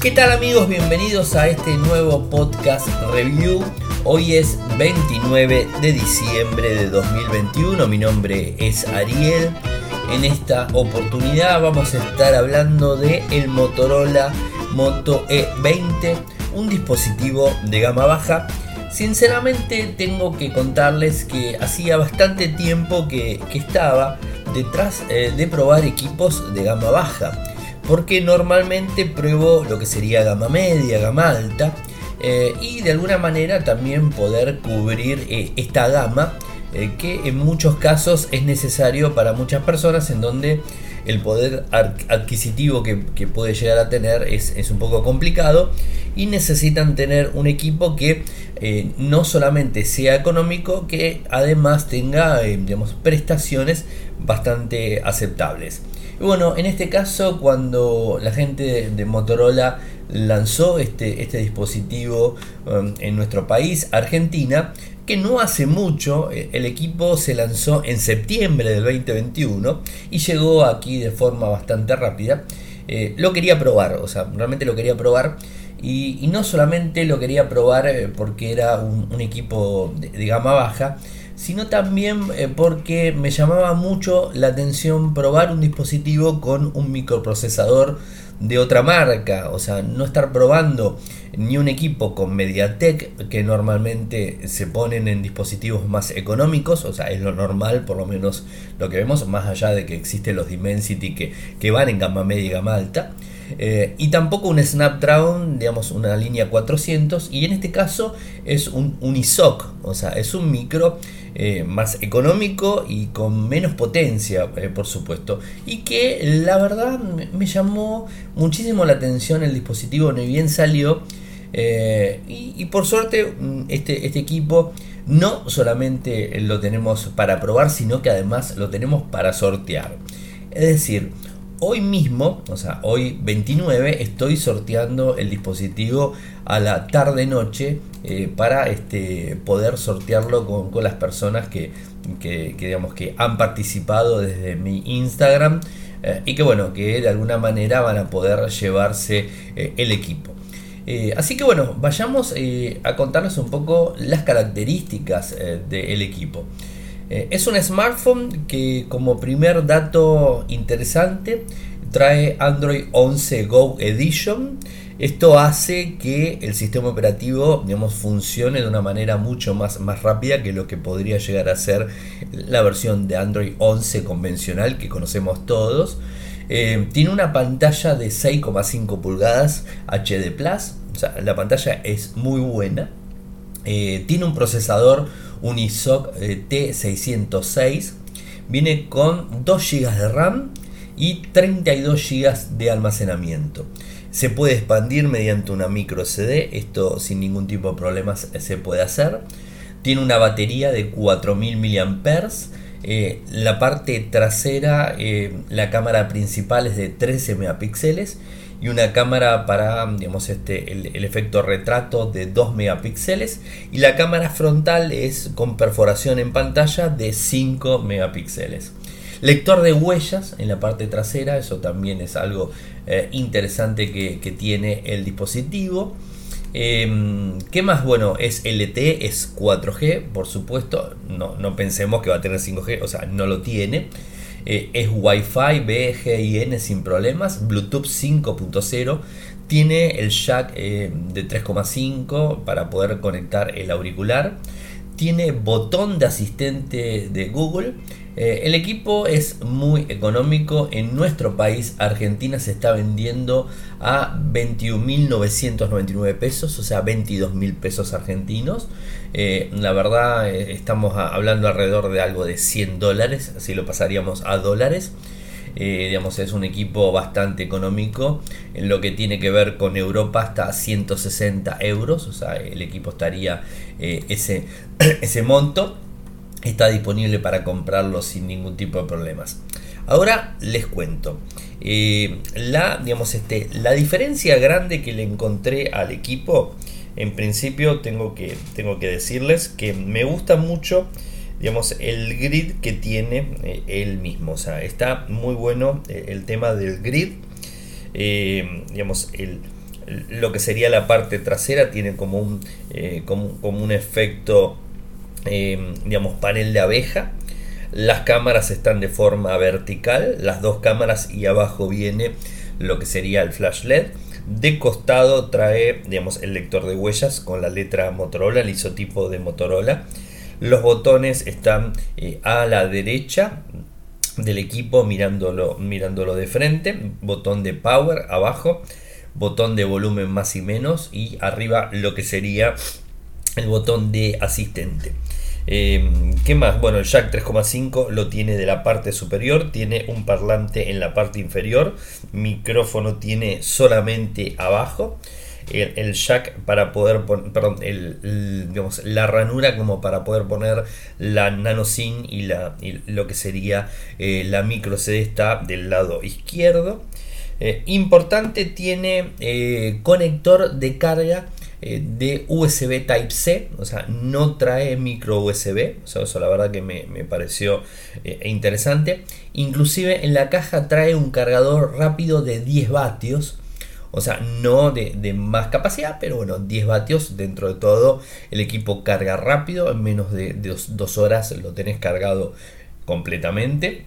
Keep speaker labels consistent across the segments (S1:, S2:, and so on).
S1: ¿Qué tal amigos? Bienvenidos a este nuevo podcast review. Hoy es 29 de diciembre de 2021. Mi nombre es Ariel. En esta oportunidad vamos a estar hablando de el Motorola Moto E20, un dispositivo de gama baja. Sinceramente tengo que contarles que hacía bastante tiempo que, estaba detrás eh, de probar equipos de gama baja porque normalmente pruebo lo que sería gama media, gama alta eh, y de alguna manera también poder cubrir eh, esta gama eh, que en muchos casos es necesario para muchas personas en donde el poder adquisitivo que, puede llegar a tener es, un poco complicado y necesitan tener un equipo que no solamente sea económico, que además tenga digamos, prestaciones bastante aceptables. Y bueno, en este caso, cuando la gente de, Motorola lanzó este, este dispositivo um, en nuestro país, Argentina, que no hace mucho, eh, el equipo se lanzó en septiembre del 2021 y llegó aquí de forma bastante rápida. Eh, lo quería probar, o sea, realmente lo quería probar. Y, no solamente lo quería probar eh, porque era un, equipo de gama baja, sino también eh, porque me llamaba mucho la atención probar un dispositivo con un microprocesador de otra marca, o sea, no estar probando ni un equipo con MediaTek que normalmente se ponen en dispositivos más económicos, o sea, es lo normal, por lo menos lo que vemos, más allá de que existen los Dimensity que, que van en gama media y gama alta. Eh, y tampoco un Snapdragon, digamos una línea 400, y en este caso es un Unisoc, o sea, es un micro eh, más económico y con menos potencia, eh, por supuesto, y que la verdad me, llamó muchísimo la atención el dispositivo, ni bien salió, y, por suerte mm, este, este equipo no solamente lo tenemos para probar, sino que además lo tenemos para sortear. Es decir, hoy mismo, o sea, hoy 29, estoy sorteando el dispositivo a la tarde-noche eh, para este, poder sortearlo con, las personas que, digamos, que han participado desde mi Instagram eh, y que, bueno, que de alguna manera van a poder llevarse eh, el equipo. así que bueno, vayamos a contarles un poco las características del equipo. Eh, es un smartphone que como primer dato interesante trae Android 11 Go Edition. Esto hace que el sistema operativo digamos, funcione de una manera mucho más, más rápida que lo que podría llegar a ser la versión de Android 11 convencional que conocemos todos. Eh, tiene una pantalla de 6,5 pulgadas HD Plus. la pantalla es muy buena. Eh, tiene un procesador Unisoc eh, T606. Viene con 2 GB de RAM y 32 GB de almacenamiento. Se puede expandir mediante una micro SD, esto sin ningún tipo de problemas se puede hacer. Tiene una batería de 4000 mAh. Eh, la parte trasera, eh, la cámara principal es de 13 megapíxeles y una cámara para digamos, este, el, efecto retrato de 2 megapíxeles y la cámara frontal es con perforación en pantalla de 5 megapíxeles. Lector de huellas en la parte trasera, eso también es algo eh, interesante que, tiene el dispositivo. Em, ¿Qué más? Bueno, es LTE, es 4G, por supuesto. No, no pensemos que va a tener 5G, o sea, no lo tiene. Eh, es Wi-Fi BGIN sin problemas, Bluetooth 5.0, tiene el jack eh, de 3.5 para poder conectar el auricular, tiene botón de asistente de Google eh, el equipo es muy económico. En nuestro país, Argentina, se está vendiendo a 21.999 pesos, o sea, 22.000 pesos argentinos. Eh, la verdad, eh, estamos hablando alrededor de algo de 100 dólares, si lo pasaríamos a dólares. digamos, es un equipo bastante económico. En lo que tiene que ver con Europa, hasta 160 euros, o sea, el equipo estaría ese, ese monto está disponible para comprarlo sin ningún tipo de problemas. Ahora les cuento. Eh, la, digamos, este, la diferencia grande que le encontré al equipo, en principio tengo que, tengo que decirles que me gusta mucho digamos, el grid que tiene eh, él mismo. O sea, está muy bueno eh, el tema del grid. digamos, el, lo que sería la parte trasera tiene como un, eh, como, un efecto, eh, digamos, panel de abeja. Las cámaras están de forma vertical, las dos cámaras y abajo viene lo que sería el flash LED. De costado trae, digamos, el lector de huellas con la letra Motorola, el isotipo de Motorola. Los botones están eh, a la derecha del equipo mirándolo, mirándolo de frente. Botón de power abajo botón de volumen más y menos y arriba lo que sería el botón de asistente. Em, ¿Qué más? Bueno, el jack 3,5 lo tiene de la parte superior, tiene un parlante en la parte inferior, micrófono tiene solamente abajo. El, jack para poder poner, perdón, digamos, la ranura como para poder poner la nano SIM y, la, lo que sería eh, la micro CD está del lado izquierdo. Eh, importante, tiene eh, conector de carga eh, de USB Type-C, o sea, no trae micro USB, eso la verdad que me, pareció interesante. Inclusive en la caja trae un cargador rápido de 10 vatios, o sea, no de, más capacidad, pero bueno, 10 vatios dentro de todo. El equipo carga rápido, en menos de 2 horas lo tenés cargado completamente.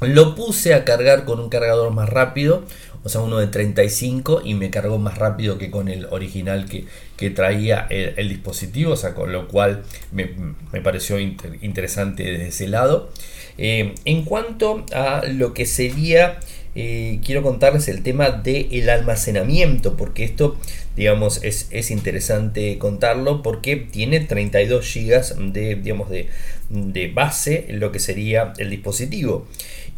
S1: Lo puse a cargar con un cargador más rápido, o sea, uno de 35 y me cargó más rápido que con el original que, traía el, dispositivo, o sea, con lo cual me, pareció interesante desde ese lado. Eh, en cuanto a lo que sería, eh, quiero contarles el tema del almacenamiento, porque esto, digamos, es, es, interesante contarlo, porque tiene 32 GB de, digamos, de, de base, lo que sería el dispositivo.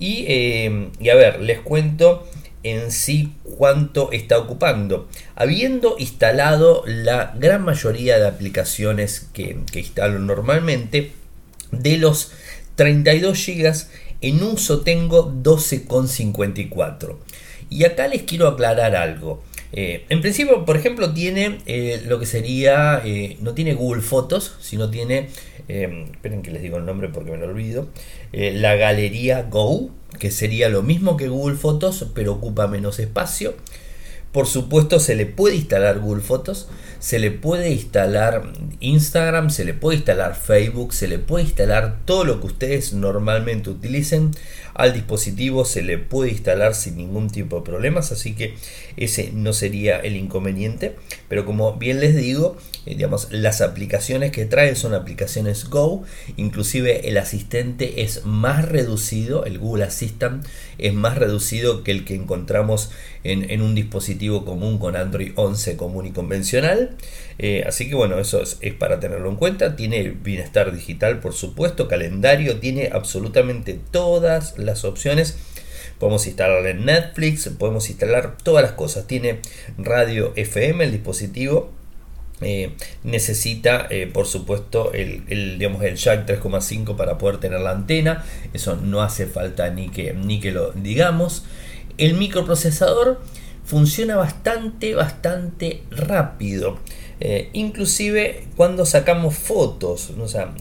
S1: Eh, y, a ver, les cuento en sí cuánto está ocupando. Habiendo instalado la gran mayoría de aplicaciones que, instalo normalmente, de los 32 GB en uso tengo 12,54. Y acá les quiero aclarar algo. Eh, en principio, por ejemplo, tiene eh, lo que sería, no tiene Google Fotos, sino tiene, esperen que les digo el nombre porque me lo olvido, la Galería Go, que sería lo mismo que Google Fotos, pero ocupa menos espacio. Por supuesto, se le puede instalar Google Fotos, se le puede instalar Instagram, se le puede instalar Facebook, se le puede instalar todo lo que ustedes normalmente utilicen al dispositivo, se le puede instalar sin ningún tipo de problemas, así que ese no sería el inconveniente. Pero como bien les digo, eh, digamos, las aplicaciones que trae son aplicaciones Go, inclusive el asistente es más reducido, el Google Assistant es más reducido que el que encontramos en, un dispositivo común con Android 11 común y convencional. Eh, así que bueno, eso es, para tenerlo en cuenta. Tiene bienestar digital, por supuesto, calendario, tiene absolutamente todas las opciones. Podemos instalar en Netflix, podemos instalar todas las cosas. Tiene radio FM, el dispositivo eh, necesita, eh, por supuesto, el, digamos, el jack 3,5 para poder tener la antena. Eso no hace falta ni que, ni que lo digamos. El microprocesador funciona bastante, bastante rápido. Eh, inclusive cuando sacamos fotos. O sea,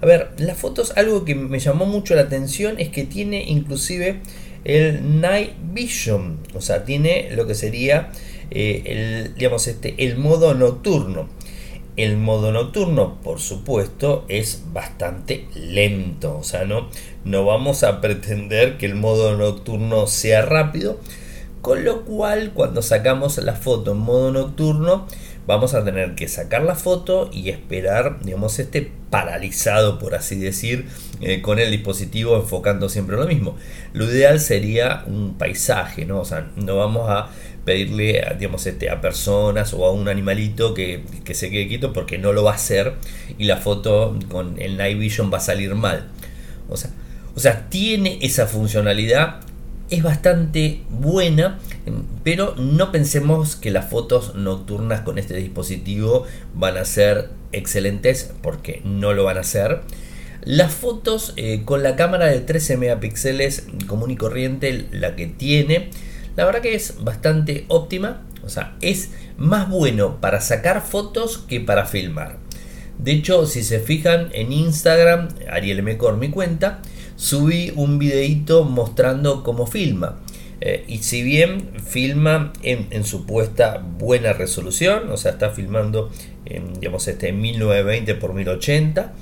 S1: a ver, las fotos, algo que me llamó mucho la atención es que tiene inclusive el Night Vision. O sea, tiene lo que sería eh, el, digamos, este, el modo nocturno. El modo nocturno, por supuesto, es bastante lento. O sea, no, no vamos a pretender que el modo nocturno sea rápido. Con lo cual, cuando sacamos la foto en modo nocturno, vamos a tener que sacar la foto y esperar, digamos, este paralizado, por así decir, eh, con el dispositivo enfocando siempre lo mismo. Lo ideal sería un paisaje, ¿no? O sea, no vamos a pedirle digamos, este, a personas o a un animalito que, se quede quieto porque no lo va a hacer y la foto con el Night Vision va a salir mal. O sea, o sea, tiene esa funcionalidad, es bastante buena, pero no pensemos que las fotos nocturnas con este dispositivo van a ser excelentes porque no lo van a hacer. Las fotos eh, con la cámara de 13 megapíxeles común y corriente, la que tiene, la verdad que es bastante óptima, o sea, es más bueno para sacar fotos que para filmar. De hecho, si se fijan en Instagram, Ariel Mecor mi cuenta, subí un videito mostrando cómo filma. Eh, y si bien filma en, supuesta buena resolución, o sea, está filmando en, digamos, este, 1920 x 1080,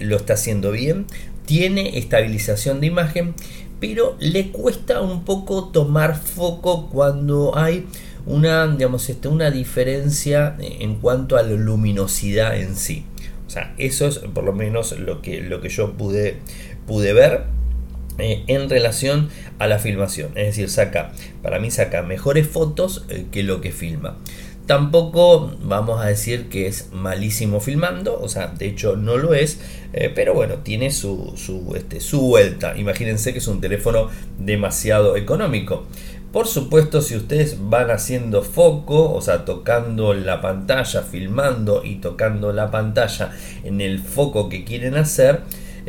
S1: lo está haciendo bien, tiene estabilización de imagen, pero le cuesta un poco tomar foco cuando hay una, digamos, este, una diferencia en cuanto a la luminosidad en sí. O sea, eso es por lo menos lo que, lo que yo pude, pude ver eh, en relación a la filmación. Es decir, saca, para mí saca mejores fotos eh, que lo que filma. Tampoco vamos a decir que es malísimo filmando, o sea, de hecho no lo es, eh, pero bueno, tiene su, su, este, su vuelta. Imagínense que es un teléfono demasiado económico. Por supuesto, si ustedes van haciendo foco, o sea, tocando la pantalla, filmando y tocando la pantalla en el foco que quieren hacer,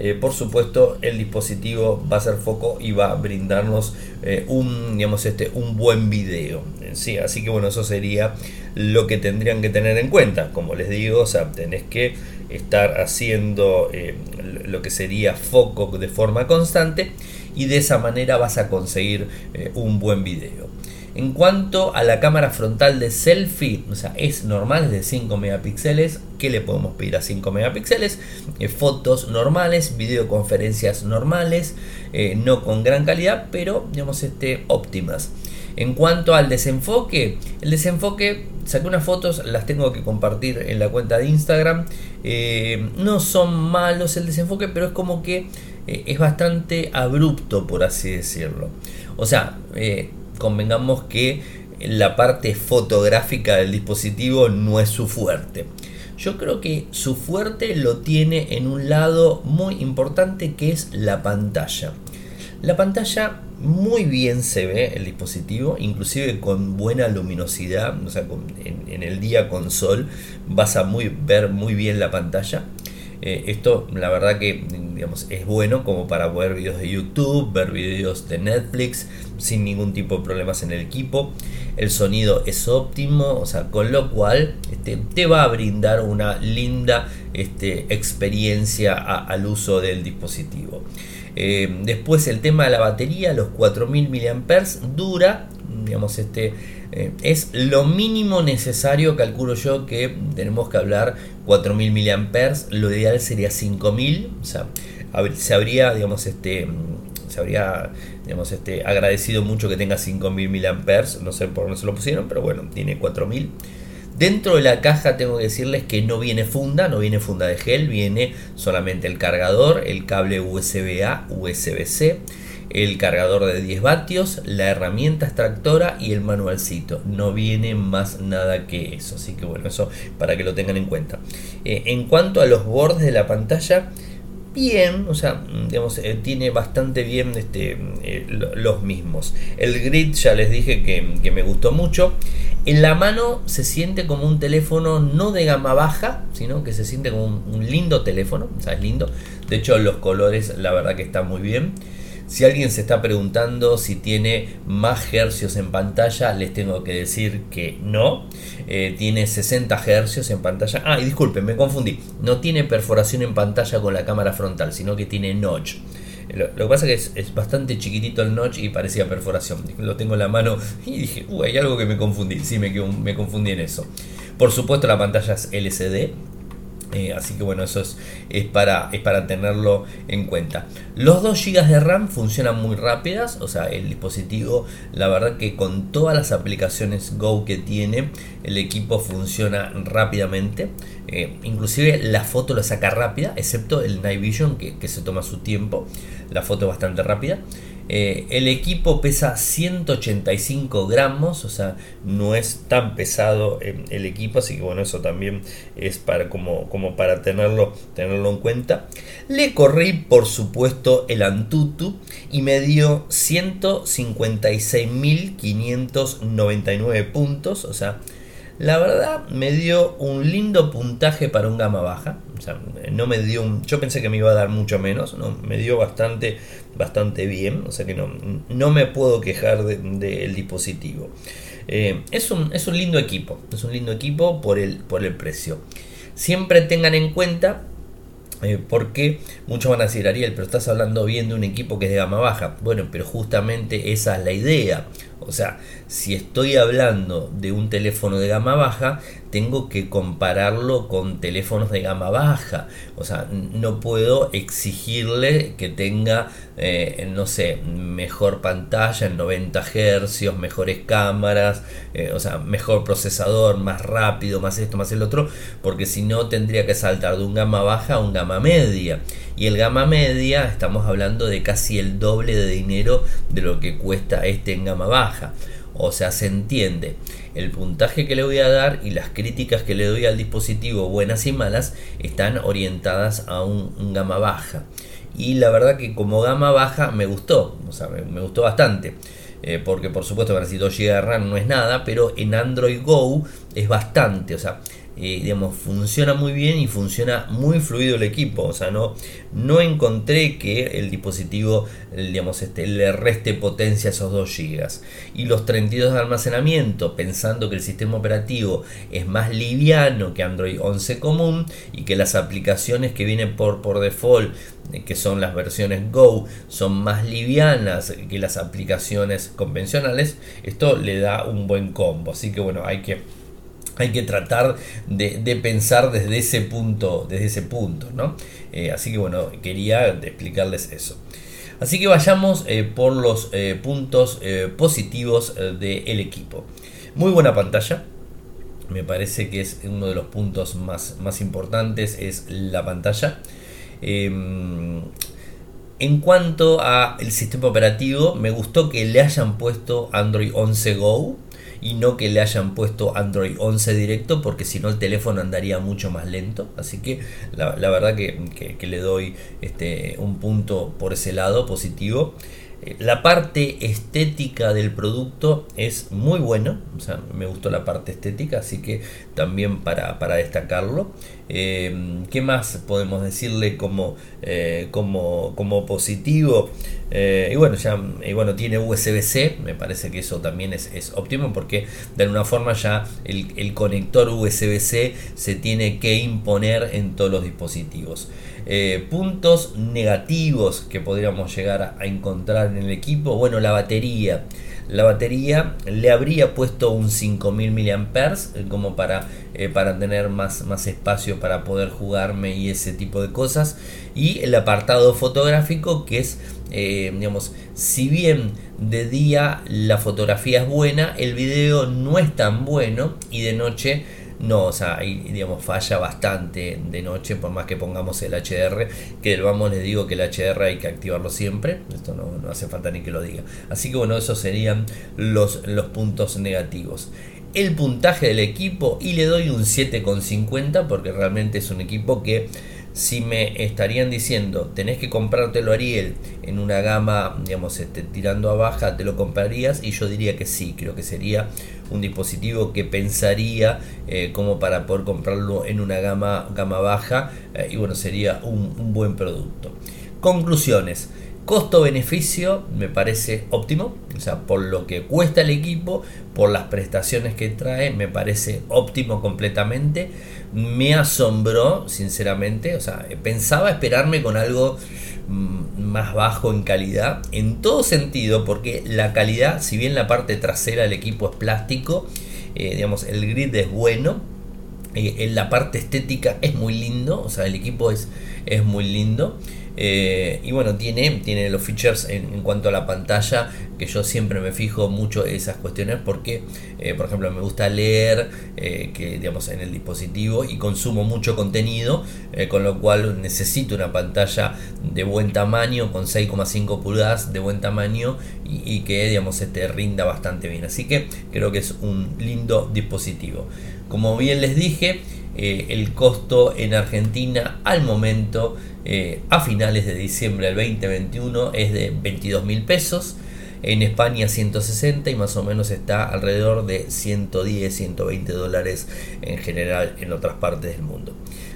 S1: eh, por supuesto el dispositivo va a ser foco y va a brindarnos eh, un, digamos, este, un buen video. Sí, así que bueno, eso sería lo que tendrían que tener en cuenta. Como les digo, o sea, tenés que estar haciendo eh, lo que sería foco de forma constante y de esa manera vas a conseguir un buen video. En cuanto a la cámara frontal de selfie, o sea, es normal, es de 5 megapíxeles. ¿Qué le podemos pedir a 5 megapíxeles? Eh, fotos normales, videoconferencias normales, eh, no con gran calidad, pero digamos este, óptimas. En cuanto al desenfoque, el desenfoque, saqué unas fotos, las tengo que compartir en la cuenta de Instagram. no son malos el desenfoque, pero es como que eh, es bastante abrupto, por así decirlo. O sea, eh, convengamos que la parte fotográfica del dispositivo no es su fuerte. Yo creo que su fuerte lo tiene en un lado muy importante que es la pantalla. La pantalla muy bien se ve el dispositivo, inclusive con buena luminosidad, o sea, en, el día con sol vas a muy, ver muy bien la pantalla. Eh, esto la verdad que digamos, es bueno como para ver videos de YouTube, ver videos de Netflix sin ningún tipo de problemas en el equipo. El sonido es óptimo, o sea, con lo cual este, te va a brindar una linda este, experiencia al uso del dispositivo. Eh, después el tema de la batería, los 4000 mAh dura, digamos, este eh, es lo mínimo necesario, calculo yo, que tenemos que hablar 4000 mAh, lo ideal sería 5000, o sea, se habría, digamos, este, se habría, digamos, este, agradecido mucho que tenga 5000 mAh, no sé por dónde se lo pusieron, pero bueno, tiene 4000. Dentro de la caja tengo que decirles que no viene funda, no viene funda de gel, viene solamente el cargador, el cable USB-A, USB-C el cargador de 10 vatios, la herramienta extractora y el manualcito. No viene más nada que eso. Así que bueno, eso para que lo tengan en cuenta. Eh, en cuanto a los bordes de la pantalla, bien, o sea, digamos, eh, tiene bastante bien este, eh, los mismos. El grid ya les dije que, me gustó mucho. En la mano se siente como un teléfono no de gama baja, sino que se siente como un, un lindo teléfono, o sea, es lindo. De hecho, los colores, la verdad que están muy bien. Si alguien se está preguntando si tiene más hercios en pantalla, les tengo que decir que no. Eh, tiene 60 hercios en pantalla. Ah, y disculpen, me confundí. No tiene perforación en pantalla con la cámara frontal, sino que tiene notch. Lo, que pasa es que es, bastante chiquitito el notch y parecía perforación. Lo tengo en la mano y dije, uy, hay algo que me confundí. Sí, me, me confundí en eso. Por supuesto, la pantalla es LCD, eh, así que bueno, eso es, para, es para tenerlo en cuenta. Los 2 GB de RAM funcionan muy rápidas, o sea, el dispositivo, la verdad que con todas las aplicaciones Go que tiene, el equipo funciona rápidamente. Eh, inclusive la foto la saca rápida, excepto el Night Vision que, que se toma su tiempo. La foto es bastante rápida. Eh, el equipo pesa 185 gramos, o sea, no es tan pesado eh, el equipo, así que bueno, eso también es para, como, como para tenerlo, tenerlo en cuenta. Le corrí, por supuesto, el Antutu y me dio 156.599 puntos, o sea, la verdad me dio un lindo puntaje para un gama baja. No me dio un. Yo pensé que me iba a dar mucho menos. ¿no? Me dio bastante, bastante bien. O sea que no, no me puedo quejar del dispositivo. Eh, es, un, es un lindo equipo. Es un lindo equipo por el, por el precio. Siempre tengan en cuenta eh, porque muchos van a decir, Ariel, pero estás hablando bien de un equipo que es de gama baja. Bueno, pero justamente esa es la idea. O sea, si estoy hablando de un teléfono de gama baja, tengo que compararlo con teléfonos de gama baja. O sea, no puedo exigirle que tenga, eh, no sé, mejor pantalla en 90 Hz, mejores cámaras, eh, o sea, mejor procesador, más rápido, más esto, más el otro, porque si no tendría que saltar de un gama baja a un gama media. Y el gama media estamos hablando de casi el doble de dinero de lo que cuesta este en gama baja. O sea, se entiende el puntaje que le voy a dar y las críticas que le doy al dispositivo, buenas y malas, están orientadas a un, gama baja. Y la verdad que como gama baja me gustó, o sea, me, gustó bastante. Eh, porque por supuesto para si 2 GB de RAM no es nada, pero en Android Go es bastante, o sea, digamos, funciona muy bien y funciona muy fluido el equipo. O sea, no, no encontré que el dispositivo digamos, este, le reste potencia a esos 2 GB. Y los 32 de almacenamiento, pensando que el sistema operativo es más liviano que Android 11 común y que las aplicaciones que vienen por, por default eh, que son las versiones Go, son más livianas que las aplicaciones convencionales, esto le da un buen combo. Así que bueno, hay que hay que tratar de, pensar desde ese punto, desde ese punto, ¿no? Eh, así que bueno, quería explicarles eso. Así que vayamos eh, por los eh, puntos positivos del equipo. Muy buena pantalla. Me parece que es uno de los puntos más, más importantes, es la pantalla. Em, en cuanto al sistema operativo, me gustó que le hayan puesto Android 11 Go y no que le hayan puesto Android 11 directo porque si no el teléfono andaría mucho más lento. Así que la, verdad que, que, le doy este, un punto por ese lado positivo la parte estética del producto es muy buena, o sea, me gustó la parte estética, así que también para, destacarlo. Eh, ¿Qué más podemos decirle como, eh, como, como positivo? y bueno, ya bueno, tiene USB-C, me parece que eso también es, es, óptimo porque de alguna forma ya el, el conector USB-C se tiene que imponer en todos los dispositivos. Eh, puntos negativos que podríamos llegar a, encontrar en el equipo, bueno, la batería. La batería le habría puesto un 5000 mAh eh, como para, eh, para tener más, más espacio para poder jugarme y ese tipo de cosas. Y el apartado fotográfico que es, digamos, si bien de día la fotografía es buena, el video no es tan bueno y de noche no, o sea, ahí, digamos, falla bastante de noche, por más que pongamos el HDR, que vamos, les digo que el HDR hay que activarlo siempre, esto no, hace falta ni que lo diga. Así que bueno, esos serían los, los puntos negativos el puntaje del equipo y le doy un 7,50 porque realmente es un equipo que si me estarían diciendo tenés que comprártelo Ariel en una gama digamos este, tirando a baja te lo comprarías y yo diría que sí creo que sería un dispositivo que pensaría eh, como para poder comprarlo en una gama gama baja eh, y bueno sería un, un buen producto. Conclusiones. Costo-beneficio me parece óptimo, o sea, por lo que cuesta el equipo, por las prestaciones que trae, me parece óptimo completamente. Me asombró, sinceramente, o sea, pensaba esperarme con algo mm, más bajo en calidad, en todo sentido, porque la calidad, si bien la parte trasera del equipo es plástico, eh, digamos, el grid es bueno, eh, en la parte estética es muy lindo, o sea, el equipo es, es muy lindo. Eh, y bueno, tiene, tiene los features en, cuanto a la pantalla, que yo siempre me fijo mucho en esas cuestiones porque, eh, por ejemplo, me gusta leer que, digamos, en el dispositivo y consumo mucho contenido, con lo cual necesito una pantalla de buen tamaño, con 6,5 pulgadas de buen tamaño y, que, digamos, este, rinda bastante bien. Así que creo que es un lindo dispositivo. Como bien les dije, el costo en Argentina al momento eh, a finales de diciembre del 2021 es de 22 mil pesos. En España 160 y más o menos está alrededor de 110, 120 dólares en general en otras partes del mundo.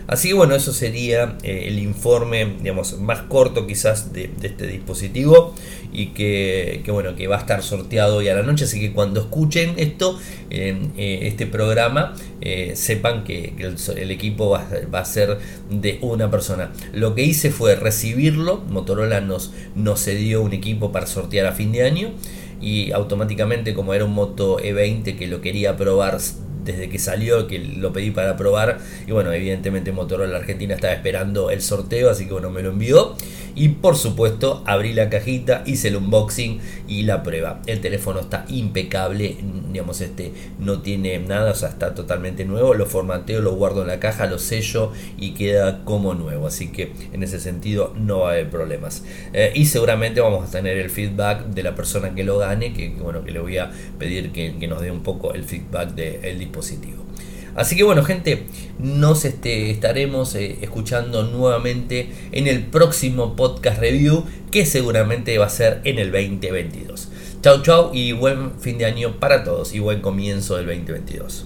S1: Así que bueno, eso sería eh, el informe, digamos, más corto quizás de, este dispositivo y que, bueno, que va a estar sorteado hoy a la noche, así que cuando escuchen esto, eh, este programa, eh, sepan que, el, equipo va, a ser de una persona. Lo que hice fue recibirlo, Motorola nos, nos cedió un equipo para sortear a fin de año y automáticamente como era un Moto E20 que lo quería probar desde que salió, que lo pedí para probar. Y bueno, evidentemente Motorola Argentina estaba esperando el sorteo, así que bueno, me lo envió. Y por supuesto, abrí la cajita, hice el unboxing y la prueba. El teléfono está impecable, digamos, este no tiene nada, o sea, está totalmente nuevo. Lo formateo, lo guardo en la caja, lo sello y queda como nuevo. Así que en ese sentido no va a haber problemas. Eh, y seguramente vamos a tener el feedback de la persona que lo gane, que bueno, que le voy a pedir que, nos dé un poco el feedback del dispositivo. Así que bueno, gente, nos este, estaremos eh, escuchando nuevamente en el próximo podcast review, que seguramente va a ser en el 2022. Chau, chau y buen fin de año para todos y buen comienzo del 2022.